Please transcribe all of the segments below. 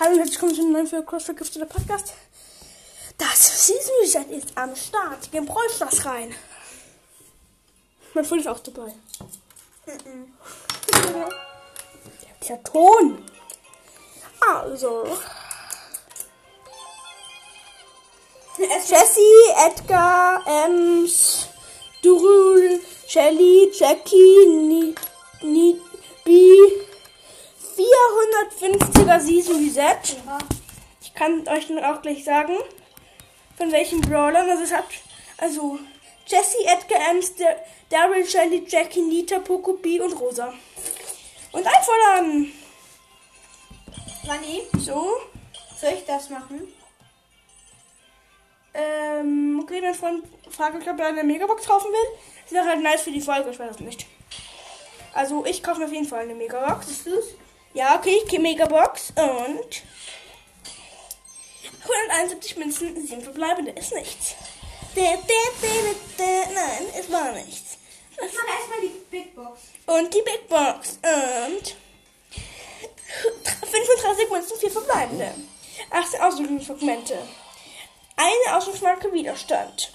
Hallo und herzlich willkommen zu einem neuen für Cross Vergifteter Podcast. Das Season Reset ist am Start. Gehen Stars rein. Mein Freund ist auch dabei. Der Ton. Also. Jessie, Edgar, Ems, Durul, Shelly, Jackie, Ni, Ni, B, 450er Season Reset. Ich kann euch dann auch gleich sagen, von welchen Brawlern. Also es hat, also Jessie, Edgar, Ems, Dar- Daryl, Shelly, Jackie, Nita, Poco, B und Rosa. Und einfordern. Rani, So. soll ich das machen? Ähm, okay, mein Freund fragt, ob er eine Megabox kaufen will. Das wäre halt nice für die Folge, ich weiß es nicht. Also, ich kaufe mir auf jeden Fall eine Megabox. Bist du's? Ja, okay, ich gehe Megabox und 171 Münzen, 7 verbleibende, ist nichts. Nein, es war nichts. Ich mach erstmal die Big Box. Und die Big Box und 35 Münzen, 4 verbleibende. 18 Ausrüstungsfragmente. Eine Ausrüstungsmarke Widerstand.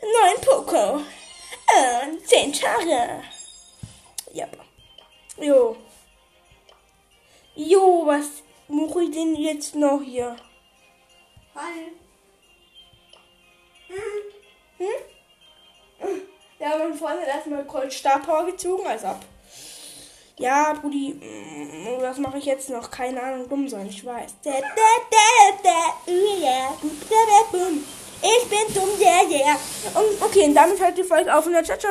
9 Poco. Und 10 Tare. Ja. Jo. Jo, was mache ich denn jetzt noch hier? Hi. Ja, mein Freund hat erstmal Cold Star Power gezogen, also ab. Ja, Brudi, mm, was mache ich jetzt noch? Keine Ahnung, dumm sein, ich weiß. Da, da, da, da, uh. Da, da. Ich bin dumm, yeah, yeah. Und okay, und damit hört die Folge auf und ciao, ciao.